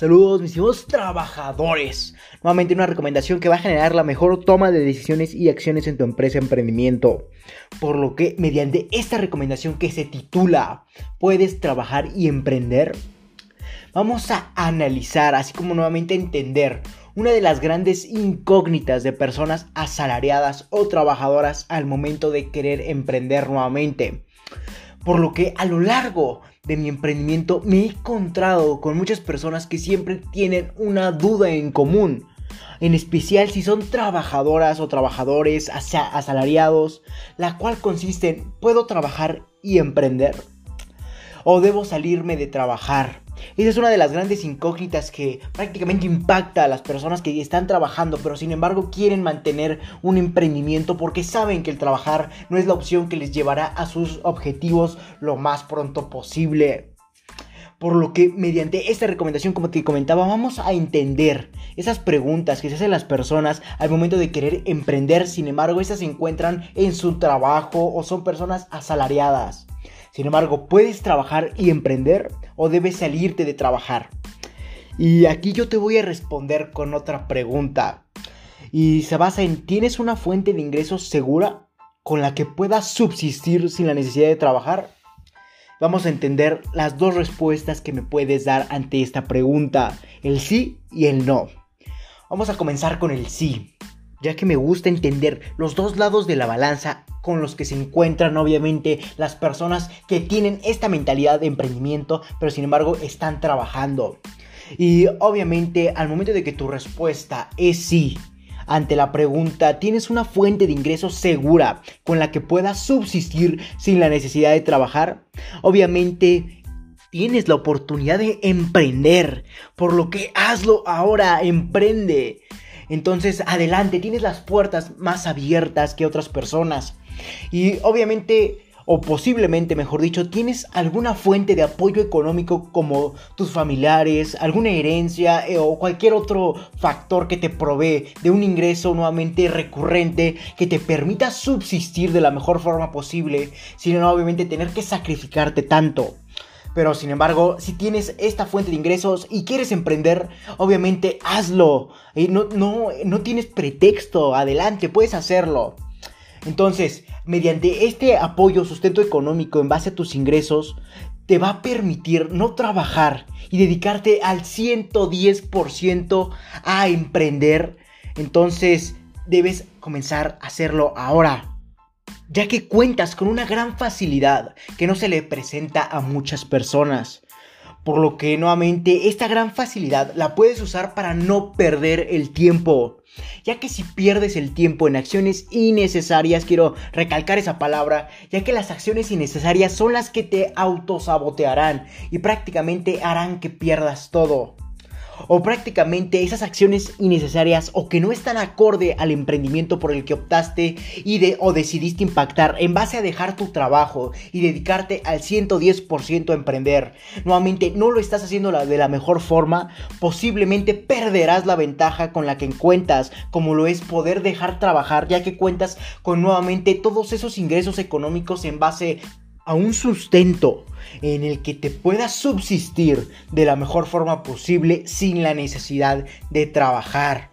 Saludos mis hijos trabajadores. Nuevamente una recomendación que va a generar la mejor toma de decisiones y acciones en tu empresa emprendimiento. Por lo que mediante esta recomendación que se titula ¿Puedes trabajar y emprender? Vamos a analizar, así como nuevamente entender una de las grandes incógnitas de personas asalariadas o trabajadoras al momento de querer emprender nuevamente. Por lo que a lo largo de mi emprendimiento me he encontrado con muchas personas que siempre tienen una duda en común. En especial si son trabajadoras o trabajadores asalariados, la cual consiste en ¿puedo trabajar y emprender? ¿O debo salirme de trabajar? Esa es una de las grandes incógnitas que prácticamente impacta a las personas que están trabajando, pero sin embargo quieren mantener un emprendimiento porque saben que el trabajar no es la opción que les llevará a sus objetivos lo más pronto posible. Por lo que mediante esta recomendación, como te comentaba, vamos a entender esas preguntas que se hacen las personas al momento de querer emprender. Sin embargo, esas se encuentran en su trabajo o son personas asalariadas. Sin embargo, ¿puedes trabajar y emprender o debes salirte de trabajar? Y aquí yo te voy a responder con otra pregunta. Y se basa en, ¿tienes una fuente de ingresos segura con la que puedas subsistir sin la necesidad de trabajar? Vamos a entender las dos respuestas que me puedes dar ante esta pregunta, el sí y el no. Vamos a comenzar con el sí ya que me gusta entender los dos lados de la balanza con los que se encuentran obviamente las personas que tienen esta mentalidad de emprendimiento, pero sin embargo están trabajando. Y obviamente al momento de que tu respuesta es sí, ante la pregunta, ¿tienes una fuente de ingresos segura con la que puedas subsistir sin la necesidad de trabajar? Obviamente tienes la oportunidad de emprender, por lo que hazlo ahora, emprende. Entonces, adelante, tienes las puertas más abiertas que otras personas. Y obviamente, o posiblemente, mejor dicho, tienes alguna fuente de apoyo económico como tus familiares, alguna herencia eh, o cualquier otro factor que te provee de un ingreso nuevamente recurrente que te permita subsistir de la mejor forma posible, sin obviamente tener que sacrificarte tanto. Pero sin embargo, si tienes esta fuente de ingresos y quieres emprender, obviamente hazlo. No, no, no tienes pretexto, adelante, puedes hacerlo. Entonces, mediante este apoyo, sustento económico en base a tus ingresos, te va a permitir no trabajar y dedicarte al 110% a emprender. Entonces, debes comenzar a hacerlo ahora ya que cuentas con una gran facilidad que no se le presenta a muchas personas. Por lo que nuevamente esta gran facilidad la puedes usar para no perder el tiempo. Ya que si pierdes el tiempo en acciones innecesarias, quiero recalcar esa palabra, ya que las acciones innecesarias son las que te autosabotearán y prácticamente harán que pierdas todo o prácticamente esas acciones innecesarias o que no están acorde al emprendimiento por el que optaste y de o decidiste impactar en base a dejar tu trabajo y dedicarte al 110% a emprender. Nuevamente no lo estás haciendo de la mejor forma, posiblemente perderás la ventaja con la que encuentras, como lo es poder dejar trabajar, ya que cuentas con nuevamente todos esos ingresos económicos en base a un sustento en el que te puedas subsistir de la mejor forma posible sin la necesidad de trabajar.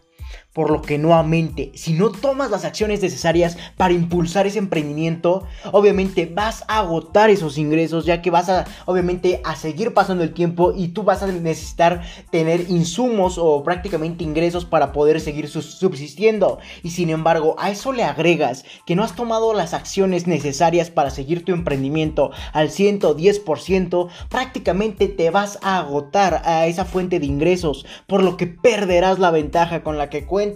Por lo que nuevamente, si no tomas las acciones necesarias para impulsar ese emprendimiento, obviamente vas a agotar esos ingresos, ya que vas a, obviamente, a seguir pasando el tiempo y tú vas a necesitar tener insumos o prácticamente ingresos para poder seguir subsistiendo. Y sin embargo, a eso le agregas que no has tomado las acciones necesarias para seguir tu emprendimiento al 110%, prácticamente te vas a agotar a esa fuente de ingresos, por lo que perderás la ventaja con la que cuentas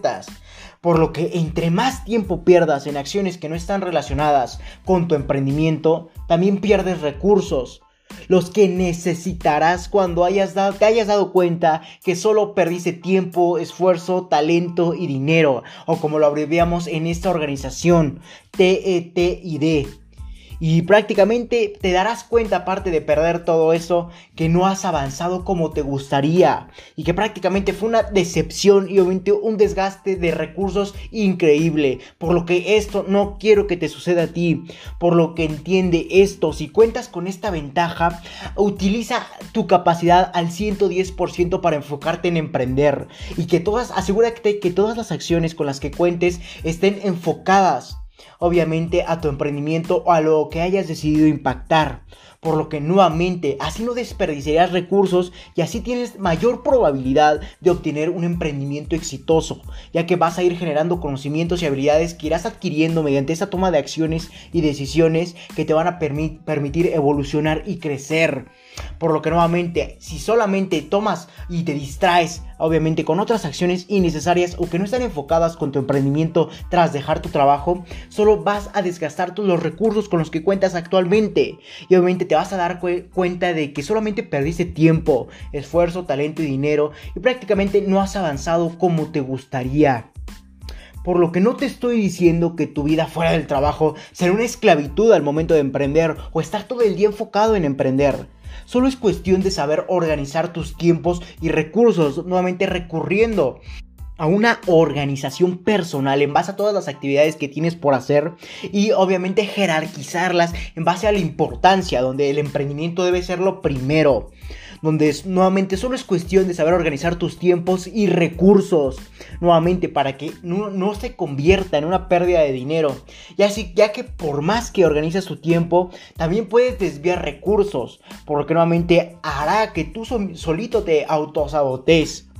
por lo que entre más tiempo pierdas en acciones que no están relacionadas con tu emprendimiento, también pierdes recursos. Los que necesitarás cuando hayas te hayas dado cuenta que solo perdiste tiempo, esfuerzo, talento y dinero, o como lo abreviamos en esta organización, TETID. Y prácticamente te darás cuenta, aparte de perder todo eso, que no has avanzado como te gustaría. Y que prácticamente fue una decepción y obviamente un desgaste de recursos increíble. Por lo que esto no quiero que te suceda a ti. Por lo que entiende esto. Si cuentas con esta ventaja, utiliza tu capacidad al 110% para enfocarte en emprender. Y que todas, asegúrate que todas las acciones con las que cuentes estén enfocadas obviamente a tu emprendimiento o a lo que hayas decidido impactar. Por lo que nuevamente, así no desperdiciarás recursos y así tienes mayor probabilidad de obtener un emprendimiento exitoso, ya que vas a ir generando conocimientos y habilidades que irás adquiriendo mediante esa toma de acciones y decisiones que te van a permitir evolucionar y crecer. Por lo que nuevamente, si solamente tomas y te distraes, obviamente con otras acciones innecesarias o que no están enfocadas con tu emprendimiento tras dejar tu trabajo, solo vas a desgastar todos los recursos con los que cuentas actualmente. Y obviamente te vas a dar cuenta de que solamente perdiste tiempo, esfuerzo, talento y dinero y prácticamente no has avanzado como te gustaría. Por lo que no te estoy diciendo que tu vida fuera del trabajo será una esclavitud al momento de emprender o estar todo el día enfocado en emprender. Solo es cuestión de saber organizar tus tiempos y recursos, nuevamente recurriendo a una organización personal en base a todas las actividades que tienes por hacer y obviamente jerarquizarlas en base a la importancia, donde el emprendimiento debe ser lo primero donde nuevamente solo es cuestión de saber organizar tus tiempos y recursos, nuevamente para que no, se convierta en una pérdida de dinero, ya, ya que por más que organizas tu tiempo, también puedes desviar recursos, por lo que nuevamente hará que tú solito te autosabotes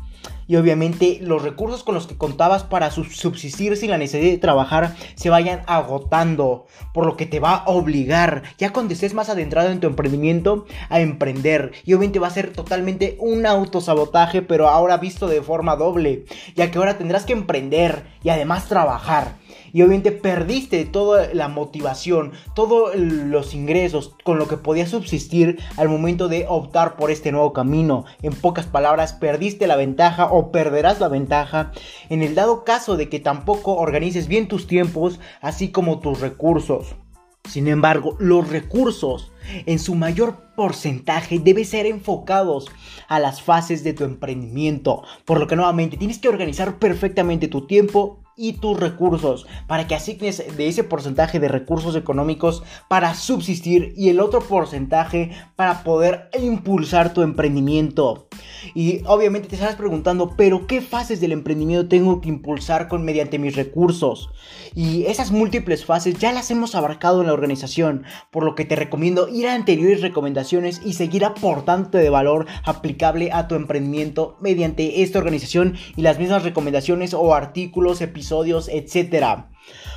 y obviamente los recursos con los que contabas para subsistir sin la necesidad de trabajar se vayan agotando, por lo que te va a obligar, ya cuando estés más adentrado en tu emprendimiento, a emprender. Y obviamente va a ser totalmente un autosabotaje, pero ahora visto de forma doble, ya que ahora tendrás que emprender y además trabajar y obviamente perdiste toda la motivación, todos los ingresos con lo que podías subsistir al momento de optar por este nuevo camino. En pocas palabras, perdiste la ventaja o perderás la ventaja en el dado caso de que tampoco organices bien tus tiempos, así como tus recursos. Sin embargo, los recursos en su mayor porcentaje deben ser enfocados a las fases de tu emprendimiento, por lo que nuevamente tienes que organizar perfectamente tu tiempo y tus recursos para que asignes de ese porcentaje de recursos económicos para subsistir y el otro porcentaje para poder impulsar tu emprendimiento. Y obviamente te estarás preguntando, pero ¿qué fases del emprendimiento tengo que impulsar con mediante mis recursos? Y esas múltiples fases ya las hemos abarcado en la organización, por lo que te recomiendo ir a anteriores recomendaciones y seguir aportando de valor aplicable a tu emprendimiento mediante esta organización y las mismas recomendaciones o artículos, episodios, etcétera.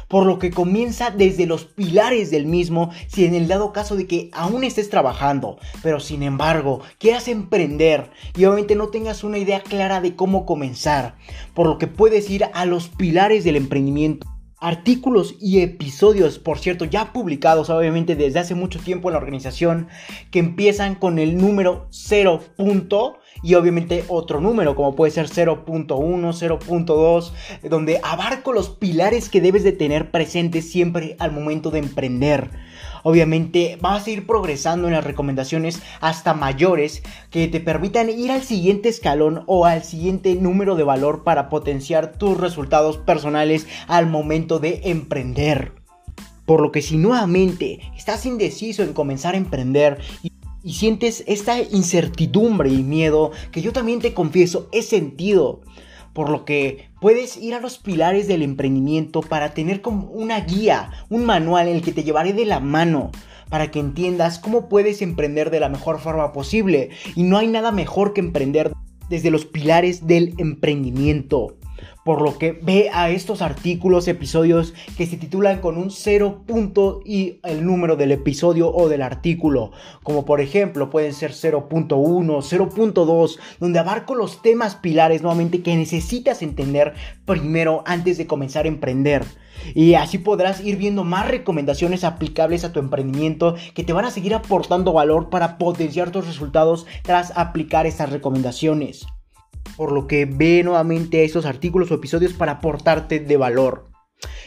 Por lo que comienza desde los pilares del mismo si en el dado caso de que aún estés trabajando, pero sin embargo quieras emprender y obviamente no tengas una idea clara de cómo comenzar, por lo que puedes ir a los pilares del emprendimiento artículos y episodios, por cierto, ya publicados obviamente desde hace mucho tiempo en la organización, que empiezan con el número 0 y obviamente otro número como puede ser 0.1, 0.2, donde abarco los pilares que debes de tener presentes siempre al momento de emprender. Obviamente vas a ir progresando en las recomendaciones hasta mayores que te permitan ir al siguiente escalón o al siguiente número de valor para potenciar tus resultados personales al momento de emprender. Por lo que si nuevamente estás indeciso en comenzar a emprender y sientes esta incertidumbre y miedo que yo también te confieso he sentido. Por lo que puedes ir a los pilares del emprendimiento para tener como una guía, un manual en el que te llevaré de la mano para que entiendas cómo puedes emprender de la mejor forma posible. Y no hay nada mejor que emprender desde los pilares del emprendimiento. Por lo que ve a estos artículos, episodios que se titulan con un cero punto y el número del episodio o del artículo. Como por ejemplo pueden ser 0.1, 0.2, donde abarco los temas pilares nuevamente que necesitas entender primero antes de comenzar a emprender. Y así podrás ir viendo más recomendaciones aplicables a tu emprendimiento que te van a seguir aportando valor para potenciar tus resultados tras aplicar estas recomendaciones por lo que ve nuevamente esos artículos o episodios para aportarte de valor.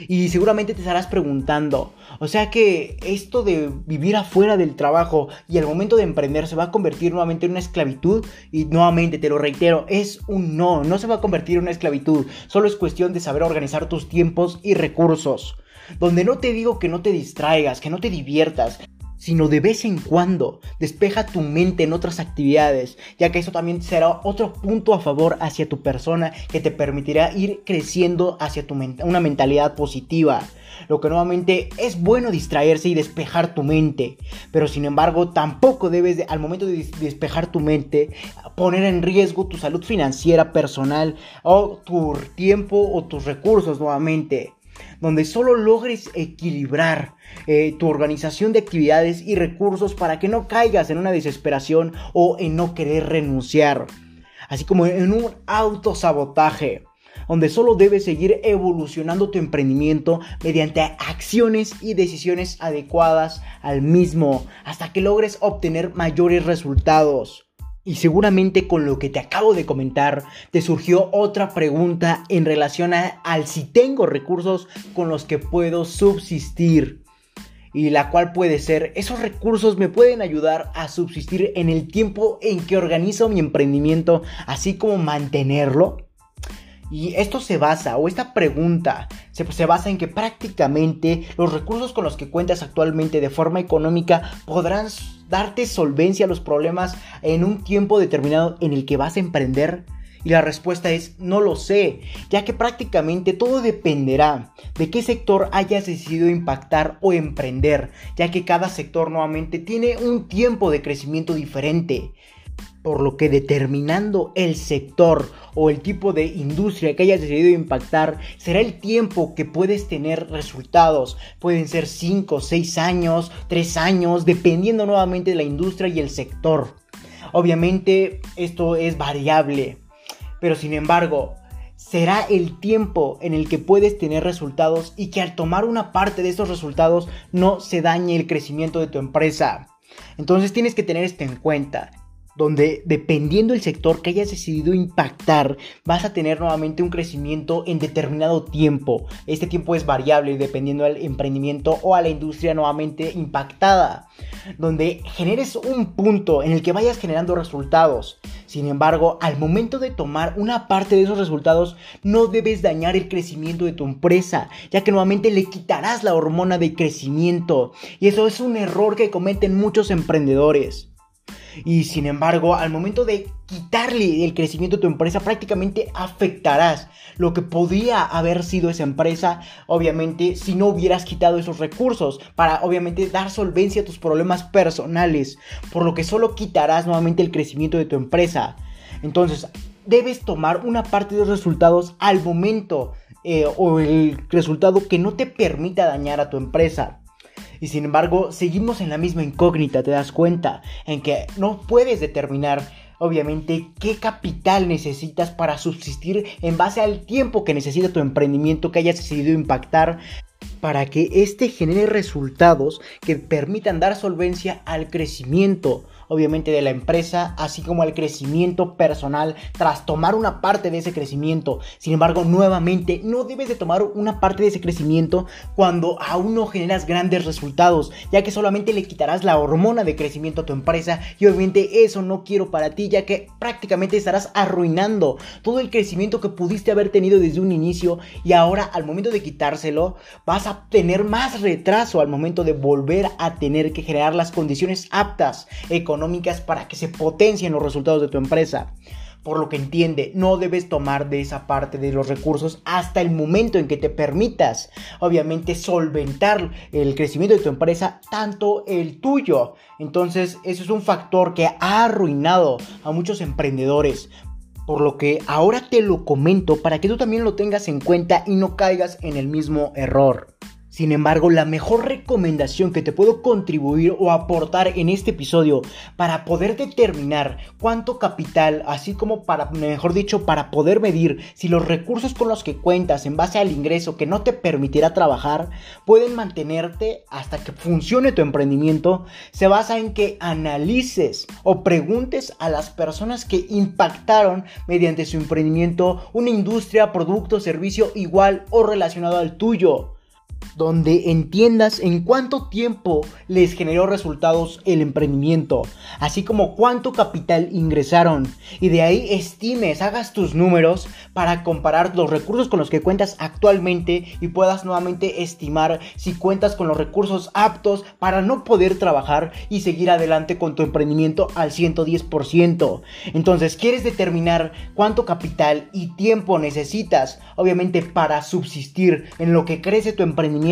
Y seguramente te estarás preguntando, o sea que esto de vivir afuera del trabajo y al momento de emprender se va a convertir nuevamente en una esclavitud y nuevamente te lo reitero, es un no, no se va a convertir en una esclavitud, solo es cuestión de saber organizar tus tiempos y recursos. Donde no te digo que no te distraigas, que no te diviertas, sino de vez en cuando despeja tu mente en otras actividades, ya que eso también será otro punto a favor hacia tu persona que te permitirá ir creciendo hacia tu una mentalidad positiva. Lo que nuevamente es bueno distraerse y despejar tu mente, pero sin embargo tampoco debes al momento de despejar tu mente poner en riesgo tu salud financiera personal o tu tiempo o tus recursos nuevamente donde solo logres equilibrar eh, tu organización de actividades y recursos para que no caigas en una desesperación o en no querer renunciar, así como en un autosabotaje donde solo debes seguir evolucionando tu emprendimiento mediante acciones y decisiones adecuadas al mismo hasta que logres obtener mayores resultados. Y seguramente con lo que te acabo de comentar, te surgió otra pregunta en relación a, al si tengo recursos con los que puedo subsistir. Y la cual puede ser, esos recursos me pueden ayudar a subsistir en el tiempo en que organizo mi emprendimiento, así como mantenerlo. Y esto se basa, o esta pregunta se, se, basa en que prácticamente los recursos con los que cuentas actualmente de forma económica podrán darte solvencia a los problemas en un tiempo determinado en el que vas a emprender. Y la respuesta es no lo sé, ya que prácticamente todo dependerá de qué sector hayas decidido impactar o emprender, ya que cada sector nuevamente tiene un tiempo de crecimiento diferente por lo que determinando el sector o el tipo de industria que hayas decidido impactar será el tiempo que puedes tener resultados. Pueden ser 5, 6 años, 3 años, dependiendo nuevamente de la industria y el sector. Obviamente esto es variable, pero sin embargo, será el tiempo en el que puedes tener resultados y que al tomar una parte de estos resultados no se dañe el crecimiento de tu empresa. Entonces tienes que tener esto en cuenta donde dependiendo del sector que hayas decidido impactar, vas a tener nuevamente un crecimiento en determinado tiempo. Este tiempo es variable dependiendo del emprendimiento o a la industria nuevamente impactada, donde generes un punto en el que vayas generando resultados. Sin embargo, al momento de tomar una parte de esos resultados, no debes dañar el crecimiento de tu empresa, ya que nuevamente le quitarás la hormona de crecimiento. Y eso es un error que cometen muchos emprendedores. Y sin embargo, al momento de quitarle el crecimiento a tu empresa, prácticamente afectarás lo que podría haber sido esa empresa, obviamente, si no hubieras quitado esos recursos para, obviamente, dar solvencia a tus problemas personales, por lo que solo quitarás nuevamente el crecimiento de tu empresa. Entonces, debes tomar una parte de los resultados al momento eh, o el resultado que no te permita dañar a tu empresa. Y sin embargo, seguimos en la misma incógnita, te das cuenta, en que no puedes determinar obviamente qué capital necesitas para subsistir en base al tiempo que necesita tu emprendimiento que hayas decidido impactar para que éste genere resultados que permitan dar solvencia al crecimiento obviamente de la empresa, así como al crecimiento personal tras tomar una parte de ese crecimiento. Sin embargo, nuevamente, no debes de tomar una parte de ese crecimiento cuando aún no generas grandes resultados, ya que solamente le quitarás la hormona de crecimiento a tu empresa y obviamente eso no quiero para ti, ya que prácticamente estarás arruinando todo el crecimiento que pudiste haber tenido desde un inicio y ahora al momento de quitárselo vas a tener más retraso al momento de volver a tener que generar las condiciones aptas económicas económicas para que se potencien los resultados de tu empresa. Por lo que entiende, no debes tomar de esa parte de los recursos hasta el momento en que te permitas, obviamente, solventar el crecimiento de tu empresa, tanto el tuyo. Entonces, eso es un factor que ha arruinado a muchos emprendedores. Por lo que ahora te lo comento para que tú también lo tengas en cuenta y no caigas en el mismo error. Sin embargo, la mejor recomendación que te puedo contribuir o aportar en este episodio para poder determinar cuánto capital, así como para, mejor dicho, para poder medir si los recursos con los que cuentas en base al ingreso que no te permitirá trabajar pueden mantenerte hasta que funcione tu emprendimiento, se basa en que analices o preguntes a las personas que impactaron mediante su emprendimiento una industria, producto, servicio igual o relacionado al tuyo donde entiendas en cuánto tiempo les generó resultados el emprendimiento, así como cuánto capital ingresaron y de ahí estimes, hagas tus números para comparar los recursos con los que cuentas actualmente y puedas nuevamente estimar si cuentas con los recursos aptos para no poder trabajar y seguir adelante con tu emprendimiento al 110%. Entonces, ¿quieres determinar cuánto capital y tiempo necesitas, obviamente, para subsistir en lo que crece tu emprendimiento?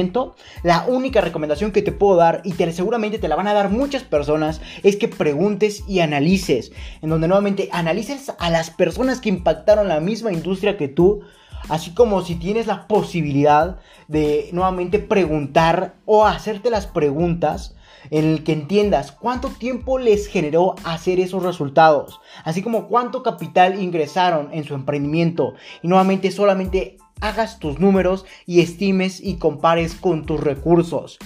La única recomendación que te puedo dar, y te, seguramente te la van a dar muchas personas, es que preguntes y analices. En donde nuevamente analices a las personas que impactaron la misma industria que tú. Así como si tienes la posibilidad de nuevamente preguntar o hacerte las preguntas en el que entiendas cuánto tiempo les generó hacer esos resultados, así como cuánto capital ingresaron en su emprendimiento y nuevamente solamente hagas tus números y estimes y compares con tus recursos.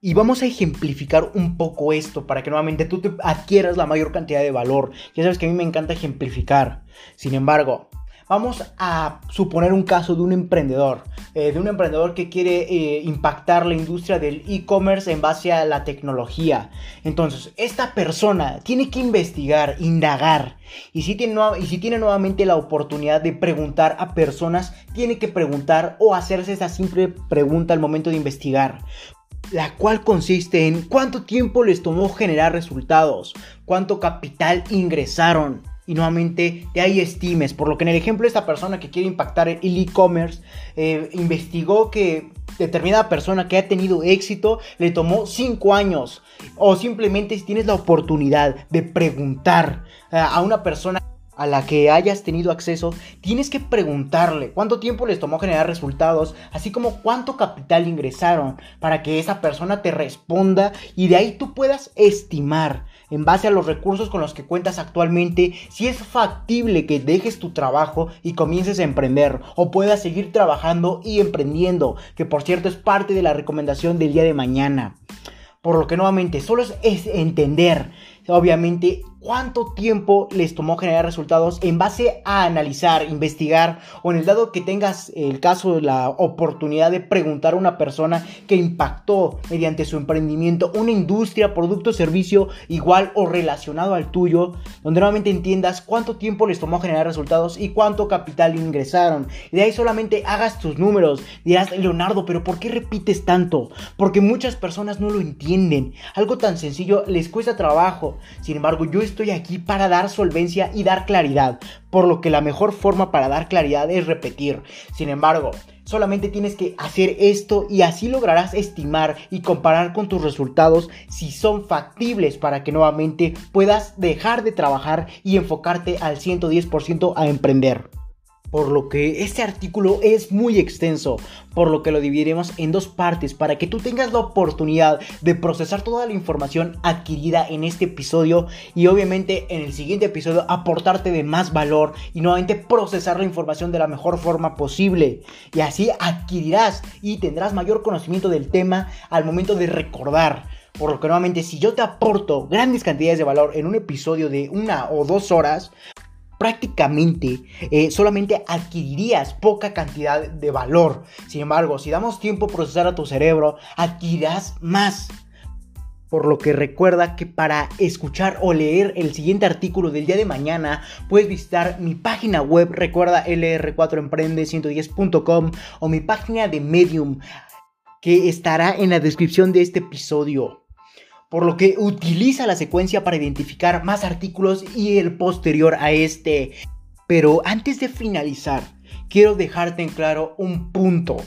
Y vamos a ejemplificar un poco esto para que nuevamente tú te adquieras la mayor cantidad de valor. Ya sabes que a mí me encanta ejemplificar. Sin embargo, Vamos a suponer un caso de un emprendedor, eh, de un emprendedor que quiere eh, impactar la industria del e-commerce en base a la tecnología. Entonces, esta persona tiene que investigar, indagar. Y si, tiene, y si tiene nuevamente la oportunidad de preguntar a personas, tiene que preguntar o hacerse esa simple pregunta al momento de investigar la cual consiste en cuánto tiempo les tomó generar resultados, cuánto capital ingresaron, y nuevamente de ahí estimes. Por lo que en el ejemplo de esta persona que quiere impactar el e-commerce, eh, investigó que determinada persona que ha tenido éxito le tomó 5 años. O simplemente si tienes la oportunidad de preguntar eh, a una persona a la que hayas tenido acceso, tienes que preguntarle cuánto tiempo les tomó generar resultados, así como cuánto capital ingresaron, para que esa persona te responda y de ahí tú puedas estimar en base a los recursos con los que cuentas actualmente, si es factible que dejes tu trabajo y comiences a emprender o puedas seguir trabajando y emprendiendo, que por cierto es parte de la recomendación del día de mañana. Por lo que nuevamente solo es, entender, obviamente, cuánto tiempo les tomó generar resultados en base a analizar, investigar o en el dado que tengas el caso, la oportunidad de preguntar a una persona que impactó mediante su emprendimiento una industria, producto servicio igual o relacionado al tuyo, donde nuevamente entiendas cuánto tiempo les tomó generar resultados y cuánto capital ingresaron. Y de ahí solamente hagas tus números. Dirás, Leonardo, pero ¿por qué repites tanto? Porque muchas personas no lo entienden. Algo tan sencillo les cuesta trabajo. Sin embargo, yo estoy aquí para dar solvencia y dar claridad, por lo que la mejor forma para dar claridad es repetir. Sin embargo, solamente tienes que hacer esto y así lograrás estimar y comparar con tus resultados si son factibles para que nuevamente puedas dejar de trabajar y enfocarte al 110% a emprender por lo que este artículo es muy extenso, por lo que lo dividiremos en dos partes para que tú tengas la oportunidad de procesar toda la información adquirida en este episodio y obviamente en el siguiente episodio aportarte de más valor y nuevamente procesar la información de la mejor forma posible y así adquirirás y tendrás mayor conocimiento del tema al momento de recordar. Por lo que nuevamente si yo te aporto grandes cantidades de valor en un episodio de una o dos horas, prácticamente eh, solamente adquirirías poca cantidad de valor. Sin embargo, si damos tiempo a procesar a tu cerebro, adquirirás más. Por lo que recuerda que para escuchar o leer el siguiente artículo del día de mañana puedes visitar mi página web, recuerda lr4emprende110.com o mi página de Medium que estará en la descripción de este episodio por lo que utiliza la secuencia para identificar más artículos y el posterior a este. Pero antes de finalizar, quiero dejarte en claro un punto,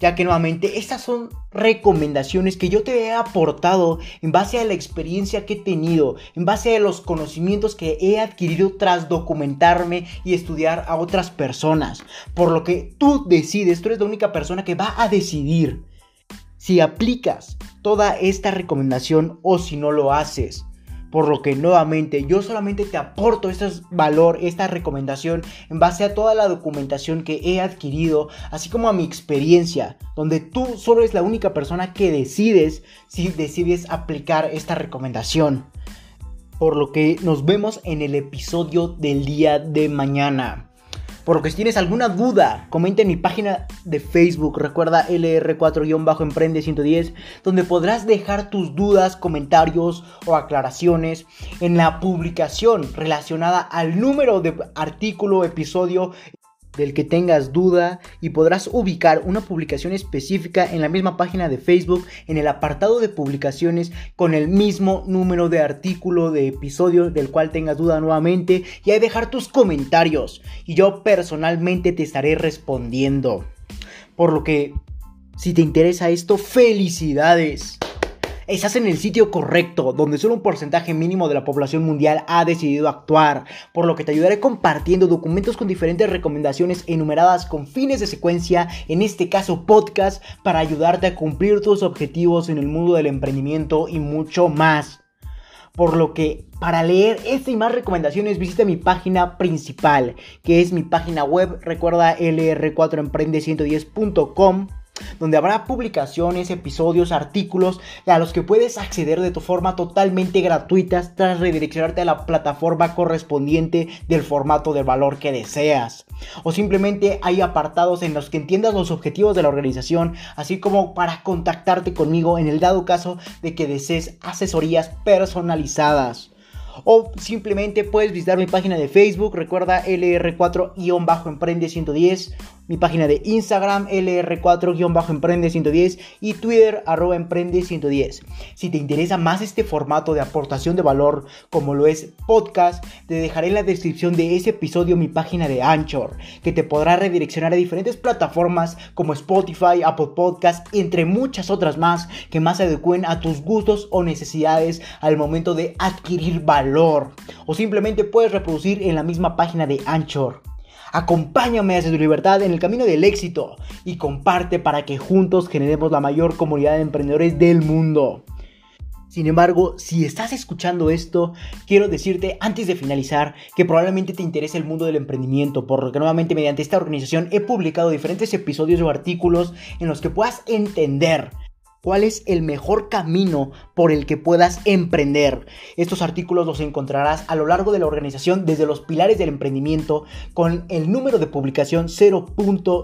ya que nuevamente estas son recomendaciones que yo te he aportado en base a la experiencia que he tenido, en base a los conocimientos que he adquirido tras documentarme y estudiar a otras personas. Por lo que tú decides, tú eres la única persona que va a decidir si aplicas toda esta recomendación o si no lo haces. Por lo que nuevamente yo solamente te aporto este valor, esta recomendación en base a toda la documentación que he adquirido, así como a mi experiencia, donde tú solo eres la única persona que decides si decides aplicar esta recomendación. Por lo que nos vemos en el episodio del día de mañana. Por lo que si tienes alguna duda, comenta en mi página de Facebook, recuerda LR4-Emprende 110, donde podrás dejar tus dudas, comentarios o aclaraciones en la publicación relacionada al número de artículo, episodio del que tengas duda y podrás ubicar una publicación específica en la misma página de Facebook en el apartado de publicaciones con el mismo número de artículo de episodio del cual tengas duda nuevamente y ahí dejar tus comentarios y yo personalmente te estaré respondiendo. Por lo que si te interesa esto, felicidades estás en el sitio correcto, donde solo un porcentaje mínimo de la población mundial ha decidido actuar, por lo que te ayudaré compartiendo documentos con diferentes recomendaciones enumeradas con fines de secuencia, en este caso podcast, para ayudarte a cumplir tus objetivos en el mundo del emprendimiento y mucho más. Por lo que para leer esta y más recomendaciones visita mi página principal, que es mi página web, recuerda lr4emprende110.com donde habrá publicaciones, episodios, artículos a los que puedes acceder de tu forma totalmente gratuita tras redireccionarte a la plataforma correspondiente del formato de valor que deseas. O simplemente hay apartados en los que entiendas los objetivos de la organización, así como para contactarte conmigo en el dado caso de que desees asesorías personalizadas o simplemente puedes visitar mi página de Facebook, recuerda LR4-Emprende110 mi página de Instagram LR4-Emprende110 y Twitter arroba Emprende110. Si te interesa más este formato de aportación de valor como lo es podcast, te dejaré en la descripción de ese episodio mi página de Anchor, que te podrá redireccionar a diferentes plataformas como Spotify, Apple Podcast, entre muchas otras más que más se adecuen a tus gustos o necesidades al momento de adquirir valor. O simplemente puedes reproducir en la misma página de Anchor. Acompáñame hacia tu libertad en el camino del éxito y comparte para que juntos generemos la mayor comunidad de emprendedores del mundo. Sin embargo, si estás escuchando esto, quiero decirte antes de finalizar que probablemente te interese el mundo del emprendimiento, por lo que nuevamente mediante esta organización he publicado diferentes episodios o artículos en los que puedas entender cuál es el mejor camino por el que puedas emprender. Estos artículos los encontrarás a lo largo de la organización desde los pilares del emprendimiento con el número de publicación 0.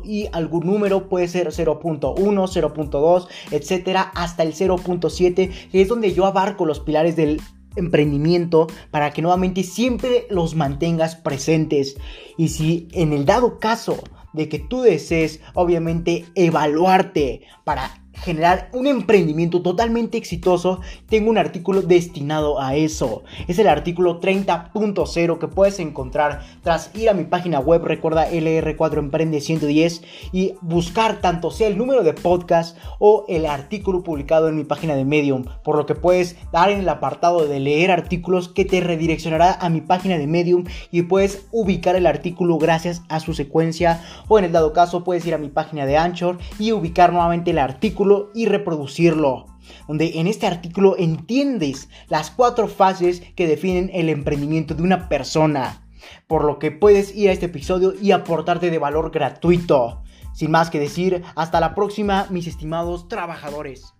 y algún número puede ser 0.1, 0.2, etcétera, hasta el 0.7, que es donde yo abarco los pilares del emprendimiento para que nuevamente siempre los mantengas presentes. Y si en el dado caso de que tú desees obviamente evaluarte para generar un emprendimiento totalmente exitoso, tengo un artículo destinado a eso. Es el artículo 30.0 que puedes encontrar tras ir a mi página web, recuerda LR4 Emprende 110 y buscar tanto sea el número de podcast o el artículo publicado en mi página de Medium, por lo que puedes dar en el apartado de leer artículos que te redireccionará a mi página de Medium y puedes ubicar el artículo gracias a su secuencia o en el dado caso puedes ir a mi página de Anchor y ubicar nuevamente el y reproducirlo donde en este artículo entiendes las cuatro fases que definen el emprendimiento de una persona, por lo que puedes ir a este episodio y aportarte de valor gratuito. Sin más que decir, hasta la próxima, mis estimados trabajadores.